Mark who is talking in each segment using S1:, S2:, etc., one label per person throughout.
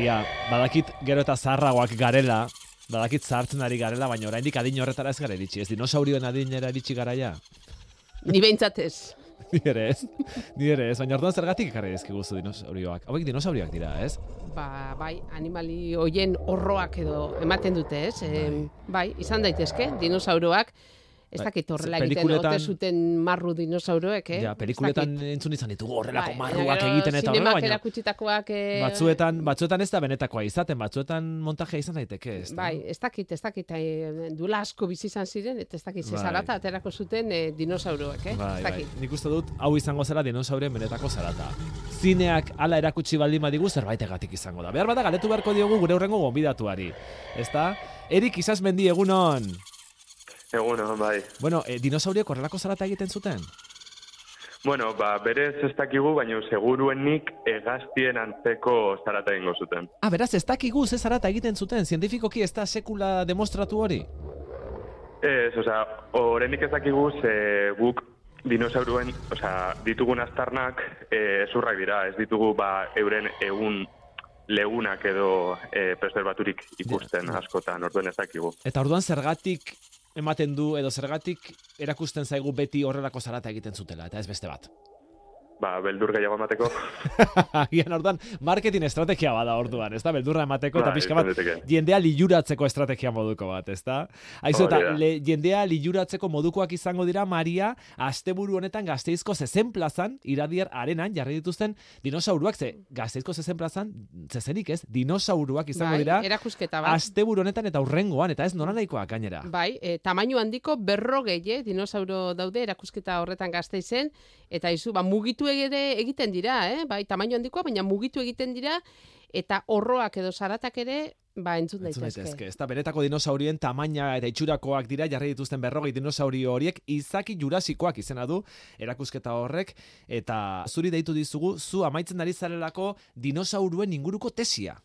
S1: Maria, badakit gero eta zaharragoak garela, badakit zahartzen ari garela, baina oraindik adin horretara ez gara iritsi, ez dinosaurioen adinera iritsi garaia.
S2: Ni behintzat ez.
S1: Ni ere ez, ni ere ez, baina orduan zergatik ekarri dizkiguzu dinosaurioak. Hauek dinosaurioak dira, ez?
S2: Ba, bai, animali hoien horroak edo ematen dute, ez? Bai, bai izan daitezke, dinosauroak. Ez
S1: Bai,
S2: dakit horrela egiten ote zuten marru dinosauroek, eh?
S1: Ja, pelikuletan entzun izan ditugu horrelako
S2: Bai,
S1: marruak egiten eta horrela, baina
S2: erakutsitakoak... eh,
S1: batzuetan, batzuetan ez da benetakoa izaten, batzuetan montajea izan daiteke, ez da?
S2: Bai, ez dakit, ez dakit, eh, duela asko bizi izan ziren, eta ez dakit,
S1: Bai.
S2: zezarata aterako zuten eh, dinosauroek, eh?
S1: Bai,
S2: ez
S1: bai.
S2: dakit.
S1: Nik uste dut, hau izango zela dinosauren benetako zarata. Zineak hala erakutsi baldin badigu zerbaitegatik izango da. Behar bada galetu beharko diogu gure hurrengo gonbidatuari. Ezta? Erik Isasmendi egunon.
S3: Eguno, bai.
S1: Bueno, e, dinosauriek horrelako zarata egiten zuten?
S3: Bueno, ba, berez ez dakigu, baina seguruenik egaztien antzeko zarata egingo zuten.
S1: Ah, beraz, ez dakigu ze zarata egiten zuten, zientifikoki ez da sekula demostratu hori?
S3: Ez, osea, oraindik ez dakigu ze guk dinosauruen, osea, ditugun aztarnak eh zurrak dira, ez ditugu ba euren egun legunak edo eh preserbaturik ikusten askotan, orduan ez dakigu.
S1: Eta orduan zergatik ematen du edo zergatik erakusten zaigu beti horrelako zarata egiten zutela, eta ez beste bat.
S3: Ba, beldur gehiago emateko.
S1: Agian orduan, marketing estrategia bada orduan, ez da? Beldurra emateko eta
S3: Bai,
S1: pixka bat jendea liluratzeko estrategia moduko bat, ez da? Aizu, eta le, jendea liluratzeko modukoak izango dira Maria, asteburu honetan gazteizko zezen plazan, iradier arenan, jarri dituzten dinosauruak, ze gazteizko zezen plazan, zezenik ez, dinosauruak izango
S2: bai,
S1: dira,
S2: erakusketa bat.
S1: asteburu honetan eta urrengoan, eta ez noranahikoak gainera.
S2: Bai, e, tamainu handiko berrogei, eh, dinosauro daude erakusketa horretan gazteizen, eta izu, ba, mugitu ere egiten dira, eh? bai, tamainu handikoa, baina mugitu egiten dira, eta horroak edo zaratak ere, ba, entzun
S1: Entzun
S2: daitezke.
S1: daitezke. Ez da, benetako dinosaurien tamaina eta itxurakoak dira, jarri dituzten berrogei dinosaurio horiek, izaki jurasikoak izena du, erakusketa horrek, eta zuri deitu dizugu, zu amaitzen ari zarelako dinosauruen inguruko tesia.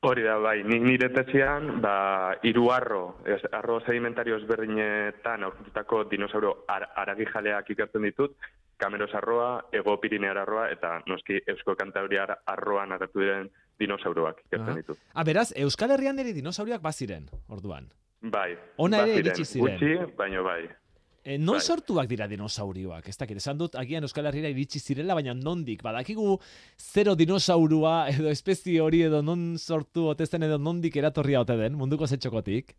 S3: Hori da, bai, nik nire tezian, ba, hiru arro, ez, arro sedimentario ezberdinetan aurkitutako dinosauro ar aragijaleak ikertzen ditut, Kameros arroa, Ego Pirinear arroa, eta noski Eusko Kantabriar arroan agertu diren dinosauroak ikertzen
S1: Aha.
S3: ditut.
S1: Ah, beraz, Euskal Herrian ere dinosauriak baziren, orduan.
S3: Bai,
S1: Ona ere iritsi ziren.
S3: Gutxi, baino bai.
S1: E, non
S3: Bai.
S1: sortuak dira dinosaurioak? Ez dakit, esan dut, agian Euskal Herriera iritsi zirela, baina nondik? Badakigu zero dinosaurua edo espezie hori edo non sortu otezen edo nondik eratorria ote den, munduko zetxokotik?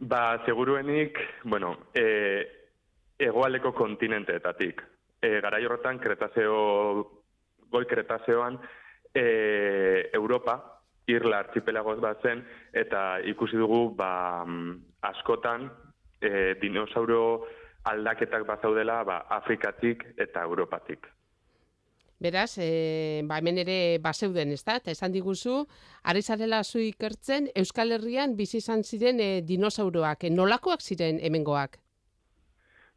S3: Ba, seguruenik, bueno, e, egoaldeko kontinenteetatik. E, garai horretan, Kretazeo, goi Kretazeoan, e, Europa, Irla archipelagoz bat zen, eta ikusi dugu, ba, askotan, e, dinosauro aldaketak bazaudela, ba, Afrikatik eta Europatik.
S2: Beraz, e, ba, hemen ere bazeuden, ez da? Eta esan diguzu, ari zarela zu ikertzen, Euskal Herrian bizi izan ziren e, dinosauroak. E, nolakoak ziren hemengoak?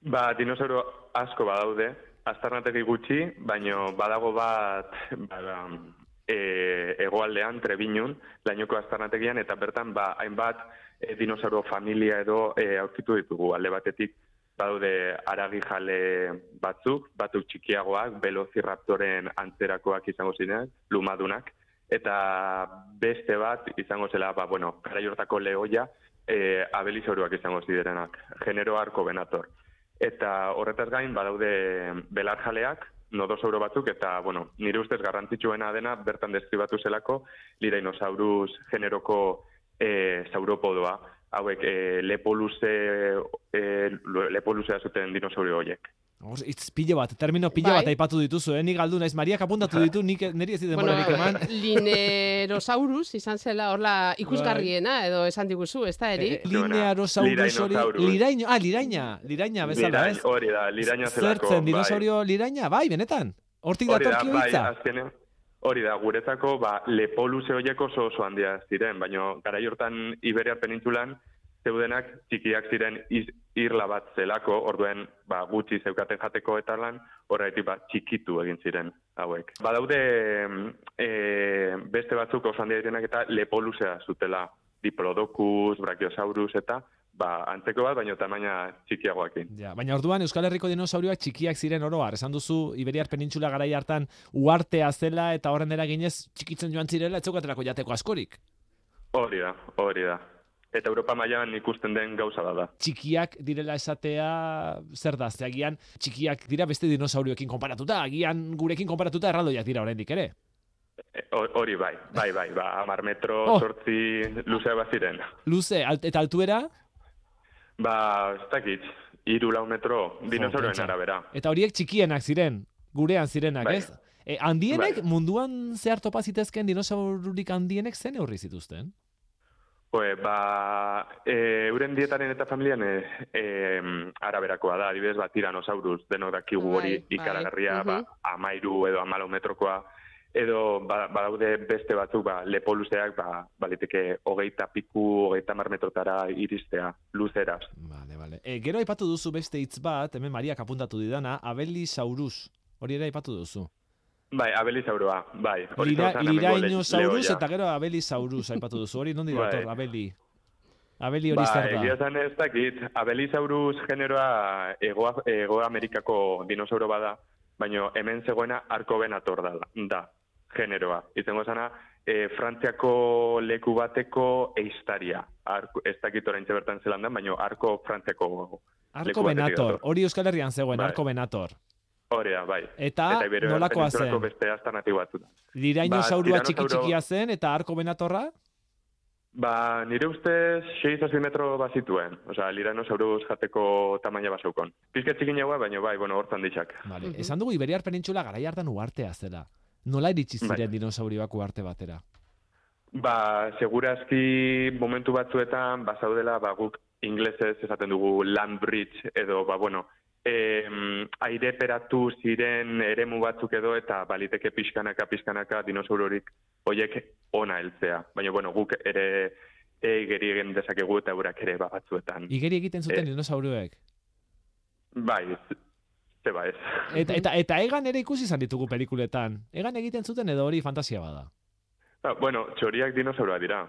S3: Ba, dinosauro asko badaude, aztarnategi gutxi, baino badago bat ba, e, egoaldean, Trebinun, lainoko aztarnategian, eta bertan ba, hainbat e, dinosauro familia edo e, aurkitu ditugu alde batetik badaude aragijale batzuk, batzuk txikiagoak, velociraptoren antzerakoak izango ziren, lumadunak, eta beste bat izango zela, ba, bueno, lehoia, e, abelizauruak izango zirenak, genero arko benator. Eta horretaz gain, badaude belarjaleak, nodosauro batzuk, eta, bueno, nire ustez garrantzitsuena dena, bertan deskribatu zelako, lirainosaurus generoko e, sauropodoa, hauek e, lepo luze, e, lepo luzea zuten dinosaurio horiek.
S1: Hor, itz pilo bat, termino pilo
S2: Bai.
S1: bat aipatu dituzu, eh? Nik galdu naiz, Mariak apuntatu ditu, nik niri ez dit
S2: Bueno,
S1: denborarik eman.
S2: linerosaurus izan zela horla ikusgarriena, edo esan diguzu, ez da, Eri?
S1: Eh, Linearosaurus hori, liraino, ah, liraina, liraina bezala, ez?
S3: Hori da, liraina zelako.
S1: Zertzen,
S3: bai.
S1: dinosaurio liraina, bai, benetan. Hortik
S3: Hori da,
S1: datorkio
S3: bai,
S1: hitza.
S3: azkenean, hori da, guretzako, ba, lepo luze horiek oso oso handia ziren, baina garai hortan Iberiar penintzulan, zeudenak txikiak ziren iz, irla bat zelako, orduen ba, gutxi zeukaten jateko eta lan, horretik ba, txikitu egin ziren hauek. Badaude e, beste batzuk oso handia direnak eta lepo luzea zutela, Diplodocus, Brachiosaurus eta ba, antzeko bat, baino tamaina txikiagoakin.
S1: Ja, baina orduan Euskal Herriko dinosaurioak txikiak ziren oroar. Esan duzu Iberiar Penintzula garai hartan uartea zela eta horren eraginez txikitzen joan zirela ez zeukatelako jateko askorik.
S3: Hori da, hori da. Eta Europa mailan ikusten den gauza bat da.
S1: Txikiak direla esatea zer da, ze agian txikiak dira beste dinosaurioekin konparatuta, agian gurekin konparatuta erraldoiak dira oraindik ere.
S3: E, hor- Hori bai, bai, bai, ba, amar metro,
S1: Oh.
S3: sortzi, luzea baziren.
S1: Luze, alt, eta altuera,
S3: Ba, ez dakit, iru lau metro, dinosaurioen
S1: pentsa.
S3: arabera.
S1: eta horiek txikienak ziren, gurean zirenak,
S3: Bai.
S1: ez? E, handienek,
S3: Bai.
S1: munduan zehar topa zitezken dinosaururik handienek zen neurri zituzten?
S3: Pues, ba, e, euren dietaren eta familian e, e, araberakoa da, adibidez, ba, tiranosaurus, denok dakigu hori
S2: Bai, bai,
S3: ikaragarria,
S2: mhm.
S3: ba, amairu edo amalau metrokoa, edo ba, badaude beste batzuk, ba, lepo luzeak, ba, baliteke hogeita piku, hogeita mar metrotara iristea, luzeraz.
S1: Vale, vale. E, gero aipatu duzu beste hitz bat, hemen Mariak apuntatu didana, Abelisaurus. Hori ere aipatu duzu.
S3: Bai, abelizauroa, bai.
S1: Lira, Lirainosaurus
S3: lehoia.
S1: eta gero Abelisaurus aipatu duzu. Hori nondi
S3: Bai.
S1: dator, Abeli? Abeli hori
S3: Ba, egia esan ez dakit, Abelisaurus generoa Ego, Ego Amerikako dinosauro bada, baina hemen zegoena Arkobenator da, da generoa. Izango zana, e, Frantziako leku bateko eistaria. Arko, ez dakit orain bertan zelan da, baina Arko Frantziako
S1: Arko Benator. Hori Euskal Herrian zegoen,
S3: Bai.
S1: Arko Benator.
S3: Horea, bai.
S1: Eta,
S3: Eta
S1: nolakoa zen?
S3: beste alternatiba batzuk da.
S1: Lirainosaurua
S3: Ba,
S1: txiki
S3: tiranosauro-
S1: txikia zen eta Arko Benatorra?
S3: Ba, nire ustez 6 metro bazituen. Osea, Liranosaurus jateko tamaina basaukon. Pizke txikinagoa, baina bai, bueno, hortzan ditxak.
S1: Vale.
S2: Mhm.
S1: Esan dugu Iberiar Penintzula garai hartan uartea zela. Nola iritsi
S3: Bai.
S1: ziren dinosaurioak uarte batera?
S3: Ba, segurazki momentu batzuetan, ba, zaudela, ba, guk inglesez esaten dugu land bridge, edo, ba, bueno, em, aireperatu ziren eremu batzuk edo, eta baliteke pixkanaka, pixkanaka, dinosaurorik hoiek ona heltzea. Baina, bueno, guk ere egeri egin dezakegu eta eurak ere ba, batzuetan.
S1: Igeri egiten zuten
S3: Eh.
S1: dinosauroek.
S3: Bai, z- zeba ez.
S1: Eta, eta, eta egan ere ikusi izan ditugu pelikuletan. Egan egiten zuten edo hori fantasia bada.
S3: Ba, bueno, txoriak dinosauroa dira.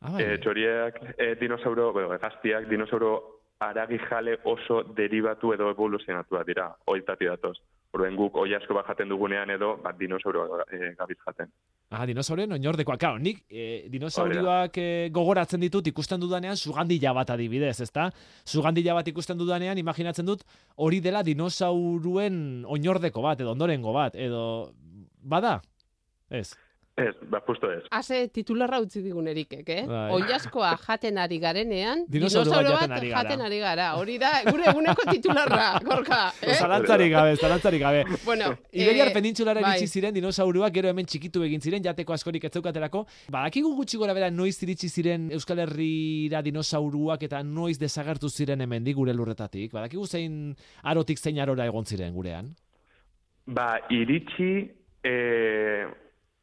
S1: Ah, bai.
S3: E, txoriak e, dinosauro, bueno, gaztiak dinosauro aragi jale oso derivatu edo evoluzionatua dira, oitati datoz. Orduan guk oi asko bat jaten dugunean edo, bat dinosauro e, gabiz jaten.
S1: Ah, dinosaurioen oinordekoa. Claro, nik eh, dinosaurioak eh, gogoratzen ditut ikusten dudanean sugandila bat adibidez, ezta? Sugandila bat ikusten dudanean imaginatzen dut hori dela dinosauruen oinordeko bat edo ondorengo bat edo bada? Ez.
S3: Ez, ba, justo ez.
S2: Haze titularra utzi digun erikek, eh?
S1: Bai.
S2: Oiaskoa jaten ari garenean,
S1: Dinosauro bat jaten ari gara.
S2: jaten ari gara. Hori da, gure eguneko titularra, gorka. Eh?
S1: Zalantzarik gabe, zalantzarik gabe.
S2: Bueno,
S1: Iberiar
S2: eh,
S1: penintsulara
S2: bai.
S1: iritsi ziren dinosauruak, gero hemen txikitu egin ziren, jateko askorik ez zeukaterako. Badakigu gutxi gora bera noiz iritsi ziren Euskal Herrira dinosauruak eta noiz desagertu ziren hemendik gure lurretatik. Badakigu zein arotik zein arora egon ziren gurean.
S3: Ba, iritsi,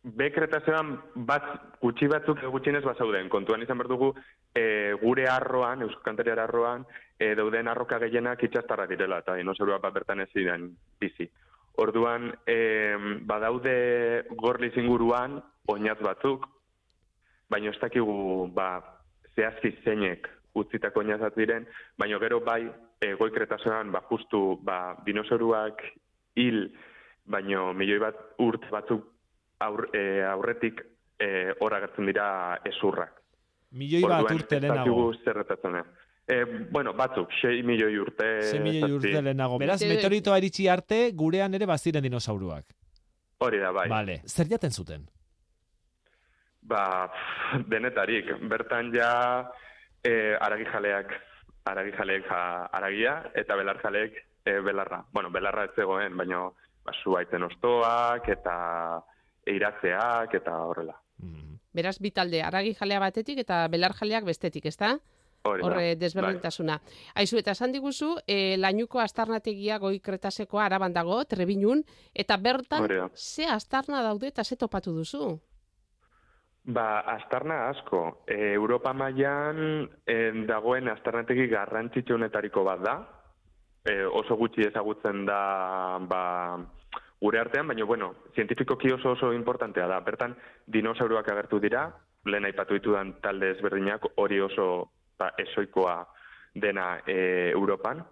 S3: bekretazean bat, gutxi batzuk gutxienez bazauden. Kontuan izan behar dugu, e, gure arroan, euskantariara arroan, e, dauden arroka gehienak itxastarra direla, eta dinosaurua bat bertan ez ziren bizi. Orduan, e, badaude gorliz inguruan, oinatz batzuk, baina ez dakigu, ba, zehazki zeinek utzitako oinazat diren, baina gero bai, e, goikretazoan, ba, justu, ba, dinosauruak hil, baino milioi bat urt batzuk aur, e, aurretik e, hor agertzen dira ezurrak.
S1: Milioi bat
S3: Orduan,
S1: urte lehenago.
S3: zer gertatzen den. E, bueno, batzuk, 6 milioi urte.
S1: 6 milioi urte lehenago. Beraz, meteoritoa iritsi arte, gurean ere baziren dinosauruak.
S3: Hori da, bai.
S1: Vale. Zer jaten zuten?
S3: Ba, denetarik. Bertan ja e, aragijaleak, aragijaleek ja, aragia, eta belarjaleek e, belarra. Bueno, belarra ez zegoen, baina ba, zuaitzen ostoak, eta eiratzeak, eta horrela.
S1: Mm.
S2: Beraz, bitalde, aragi jalea batetik eta belar jaleak bestetik, ezta? Horre desberdintasuna. Aizu, eta esan diguzu, e, lainuko astarnategia goi kretasekoa araban dago, trebinun, eta bertan,
S3: Hori da.
S2: ze astarna daude eta ze topatu duzu?
S3: Ba, astarna asko. E, Europa mailan e, dagoen astarnategi garrantzitsuenetariko bat da. E, oso gutxi ezagutzen da ba, gure artean, baina, bueno, zientifikoki oso oso importantea da. Bertan, dinosauruak agertu dira, lehen aipatu ditudan talde ezberdinak hori oso ba, esoikoa dena e, Europan,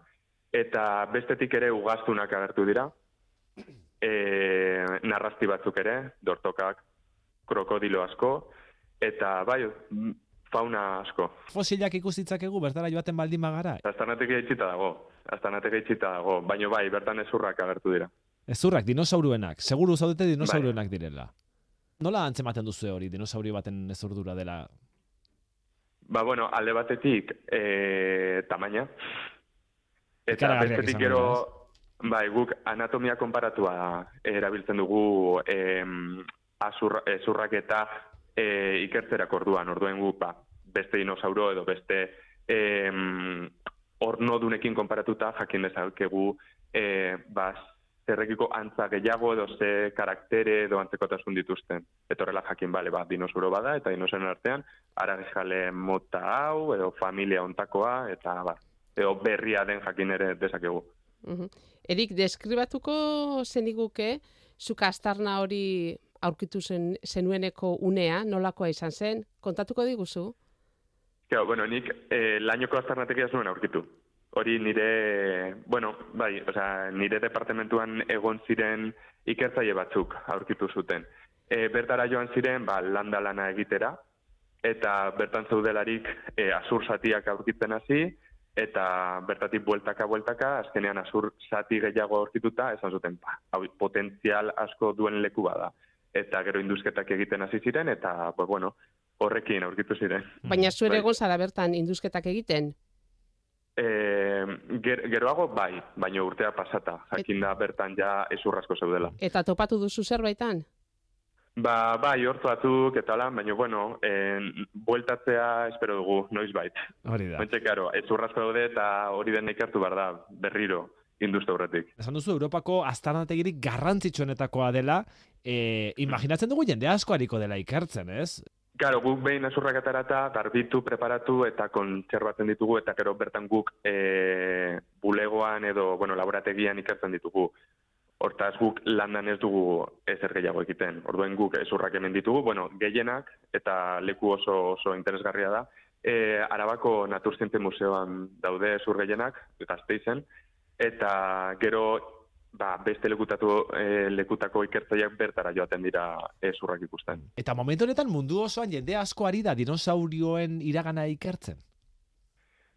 S3: eta bestetik ere ugaztunak agertu dira, e, narrasti batzuk ere, dortokak, krokodilo asko, eta bai, fauna asko.
S1: Fosilak ikustitzakegu bertara joaten baldin bagara.
S3: Aztanatek itxita dago, aztanatek itxita dago, baino bai, bertan ezurrak agertu dira.
S1: Ezurrak, dinosauruenak, seguru zaudete dinosauruenak direla. Nola antzematen duzu hori, dinosaurio baten ezurdura dela?
S3: Ba, bueno, alde batetik, e, tamaina. Eta bestetik gero, bai, guk anatomia konparatua erabiltzen dugu em, azur, ezurrak eta e, ikertzerak orduan, orduen guk, ba, beste dinosauro edo beste em, ornodunekin konparatuta jakin dezakegu e, ba, zerrekiko antza gehiago edo ze karaktere edo antzekotasun dituzten. Eta horrela jakin bale, ba, dinosauro bada eta dinosauroen artean aragizale mota hau edo familia ontakoa eta ba, edo berria den jakin ere dezakegu.
S2: Mhm. Erik, deskribatuko zeniguke, zuk astarna hori aurkitu zen, zenueneko unea, nolakoa izan zen, kontatuko diguzu?
S3: Claro, bueno, nik eh, lainoko aztarnategia zuen aurkitu. Hori nire, bueno, bai, osea, nire departamentuan egon ziren ikertzaile batzuk aurkitu zuten. E, bertara joan ziren, ba, landa lana egitera, eta bertan zeudelarik e, azur zatiak aurkitzen hasi, eta bertatik bueltaka bueltaka, azkenean azur zati gehiago aurkituta, esan zuten, ba, hau potentzial asko duen leku bada. Eta gero induzketak egiten hasi ziren, eta, pues, bueno, horrekin aurkitu ziren.
S2: Baina zuere
S3: Bai.
S2: egon zara bertan induzketak egiten?
S3: E, ger, geroago bai, baina urtea pasata, jakin da bertan ja ezurrasko zeudela.
S2: Eta topatu duzu zerbaitan?
S3: Ba, bai, hortu batzuk eta lan, baina bueno, en, bueltatzea espero dugu, noiz bait.
S1: Hori da.
S3: Bentxe, karo, ezurrasko daude eta hori den ikertu behar da, berriro, induzte horretik.
S1: Esan duzu, Europako aztarnategirik garrantzitsuenetakoa dela, e, imaginatzen dugu jende asko hariko dela ikertzen, ez?
S3: Karo, guk behin ezurrak atarata, garbitu, preparatu eta kontserbatzen ditugu, eta gero bertan guk e, bulegoan edo, bueno, laborategian ikertzen ditugu. Hortaz guk landan ez dugu ezer gehiago egiten. Orduen guk ezurrak hemen ditugu, bueno, gehienak eta leku oso oso interesgarria da. E, Arabako Naturzientzia Museoan daude ezur gehienak, gazteizen, eta gero ba, beste lekutatu, e, lekutako ikertzaileak bertara joaten dira ezurrak ikusten.
S1: Eta momentu honetan mundu osoan jende asko ari da dinosaurioen iragana ikertzen.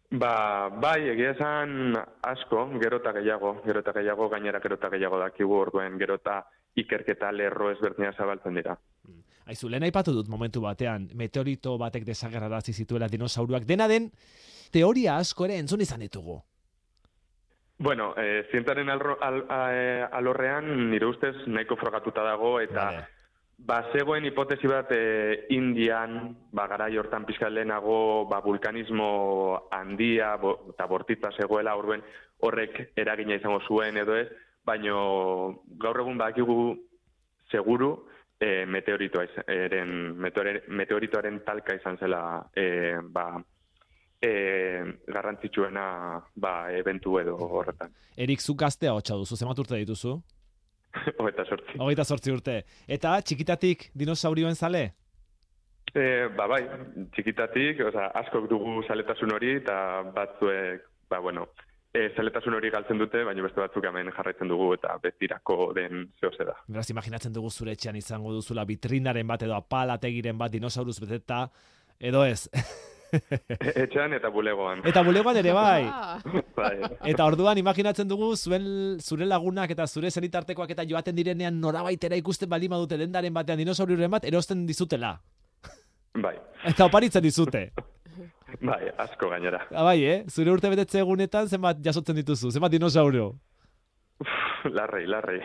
S3: Ba, bai, egia esan asko, gero eta gehiago, gero eta gehiago, gainera gero eta gehiago dakigu orduen, gero eta ikerketa lerro ezberdina zabaltzen dira.
S1: Aizu, lehen aipatu dut momentu batean, meteorito batek desagerrarazi zituela dinosauruak. Dena den, teoria asko ere entzun izan ditugu.
S3: Bueno, e, zientaren alro, al, a, e, alorrean nire ustez nahiko frogatuta dago eta
S1: Vale.
S3: ba, zegoen hipotesi bat e, Indian, ba, garai hortan pixka lehenago ba, vulkanismo handia bo, eta bortitza zegoela orduen horrek eragina izango zuen edo ez, baino gaur egun badakigu seguru e, meteoritoaren, meteore, meteoritoaren talka izan zela e, ba, e, garrantzitsuena ba, eventu edo horretan.
S1: Erik, zu gaztea hotxa duzu, zemat urte dituzu?
S3: Hogeita sortzi.
S1: Hogeita sortzi urte. Eta txikitatik dinosaurioen zale?
S3: E, ba, bai, txikitatik, oza, askok dugu zaletasun hori, eta batzuek, ba, bueno, e, zaletasun hori galtzen dute, baina beste batzuk hemen jarraitzen dugu, eta betirako den zehose da.
S1: Beraz, imaginatzen dugu zure etxean izango duzula vitrinaren bat edo apalategiren bat dinosauruz beteta, edo ez.
S3: Etxan eta bulegoan.
S1: Eta bulegoan ere bai.
S3: Bai.
S1: Eta orduan imaginatzen dugu zuen zure lagunak eta zure zenitartekoak eta joaten direnean norabaitera ikusten baldin badute dendaren batean dinosauriuren bat erosten dizutela.
S3: bai,
S1: Eta oparitzen dizute.
S3: bai, asko gainera.
S1: Ah, bai, eh? Zure urte betetze egunetan zenbat jasotzen dituzu, zenbat dinosaurio.
S3: larrei, larrei.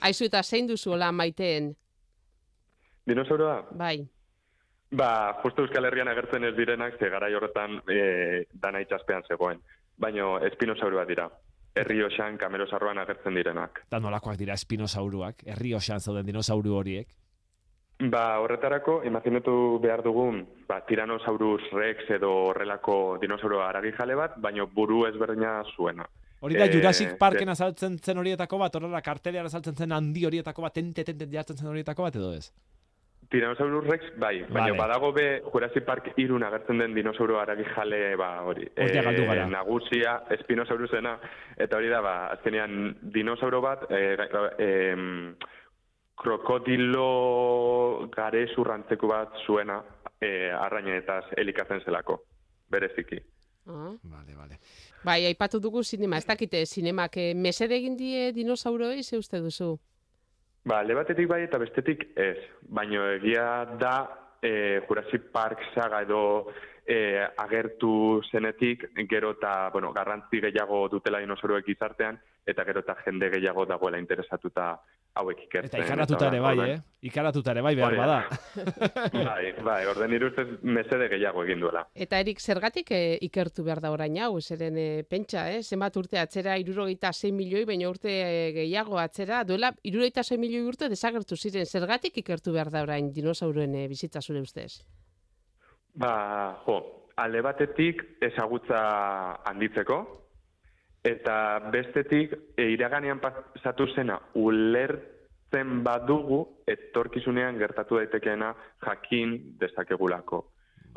S2: aizu eta zein duzu hola maiteen?
S3: Dinosauroa?
S2: Bai.
S3: Ba, justu Euskal Herrian agertzen ez direnak, ze garai horretan e, dana itxaspean zegoen. Baino, espinosaurua dira. Herri osan, kamerosarroan agertzen direnak.
S1: Da nolakoak dira espinosauruak, herri osan zauden dinosauru horiek.
S3: Ba, horretarako, imaginatu behar dugun, ba, Tyrannosaurus rex edo horrelako dinosauro aragijale bat, baino buru ezberdina zuena.
S1: Hori da
S3: Eh,
S1: Jurassic Parken
S3: ze-
S1: azaltzen zen horietako bat, horrela kartelean azaltzen zen handi horietako bat, tente tente jartzen zen horietako bat edo ez?
S3: Tyrannosaurus Rex, bai, baina
S1: Vale.
S3: badago be Jurassic Park irun agertzen den dinosauro haragi jale, ba, hori.
S1: Hortia galdu gara.
S3: nagusia, Spinosaurusena, eta hori da, ba, azkenean dinosauro bat, e, e, krokodilo gare zurrantzeko bat zuena, e, arrainetaz elikatzen zelako, bereziki.
S2: Ah.
S1: Vale, vale.
S2: Bai, aipatu dugu sinema, ez dakite sinemak eh, mesede egin die dinosauroei, ze uste duzu?
S3: Ba, alde batetik bai eta bestetik ez. Baina egia da e, Jurassic Park saga edo e, agertu zenetik, gero eta, bueno, garrantzi gehiago dutela dinosauroek gizartean, eta gero eta jende gehiago dagoela interesatuta hauek ikertzen.
S1: Eta ikaratuta ere bai, eh? Ikaratuta ere bai, behar bada.
S3: da. bai, bai, orden nire ustez mesede gehiago egin duela.
S2: Eta erik zergatik eh, ikertu behar da orain hau, zeren eh, pentsa, eh? zenbat urte atzera, irurogeita 6 milioi, baina urte eh, gehiago atzera, duela irurogeita 6 milioi urte desagertu ziren, zergatik ikertu behar da orain dinosauroen eh, bizitza zure ustez?
S3: Ba, jo, alde batetik ezagutza handitzeko, eta bestetik e, iraganean pasatu zena ulertzen badugu etorkizunean gertatu daitekeena jakin dezakegulako.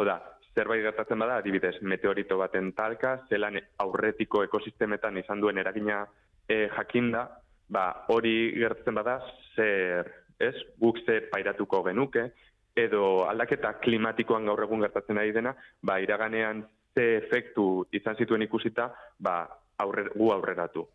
S3: Oda, zerbait gertatzen bada, adibidez, meteorito baten talka, zelan aurretiko ekosistemetan izan duen eragina e, jakinda, ba, hori gertatzen bada, zer, ez, guk ze pairatuko genuke, edo aldaketa klimatikoan gaur egun gertatzen ari dena, ba, iraganean ze efektu izan zituen ikusita, ba, aurre, gu aurreratu.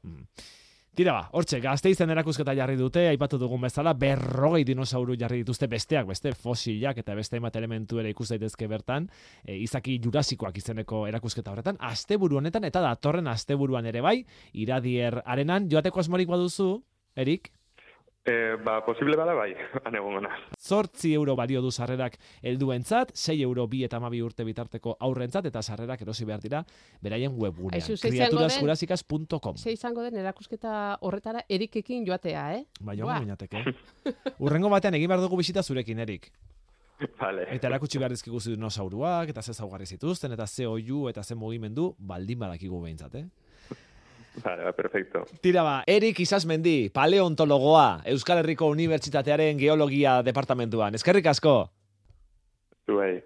S1: Tira ba, hortxe, gazteizen erakusketa jarri dute, aipatu dugun bezala, berrogei dinosauru jarri dituzte besteak, beste fosilak eta beste hainbat elementu ere ikus daitezke bertan, e, izaki jurasikoak izeneko erakusketa horretan, asteburu honetan eta datorren asteburuan ere bai, iradier arenan, joateko asmorik baduzu, Erik,
S3: E, ba, posible bada bai, anegon gana.
S1: zortzi euro balio du sarrerak helduentzat, 6 euro bi eta amabi urte bitarteko aurrentzat, eta sarrerak erosi behar dira, beraien webgunean,
S2: Aizu, ze izango den?
S1: kriaturasjurasicas.com.
S2: Ze izango den erakusketa horretara erikekin joatea, eh?
S1: Bai, jongo minateke. Urrengo batean egin behar dugu bisita zurekin, Erik.
S3: Vale.
S1: Eta erakutsi behar dizkigu dinosauruak, eta ze zaugarri zituzten, eta ze oiu, eta ze mugimendu, baldin badakigu behintzat, eh?
S3: Vale, ba, perfecto.
S1: Tira ba, Erik Isasmendi, paleontologoa, Euskal Herriko Unibertsitatearen geologia departamentuan. Eskerrik asko!
S3: Zuei.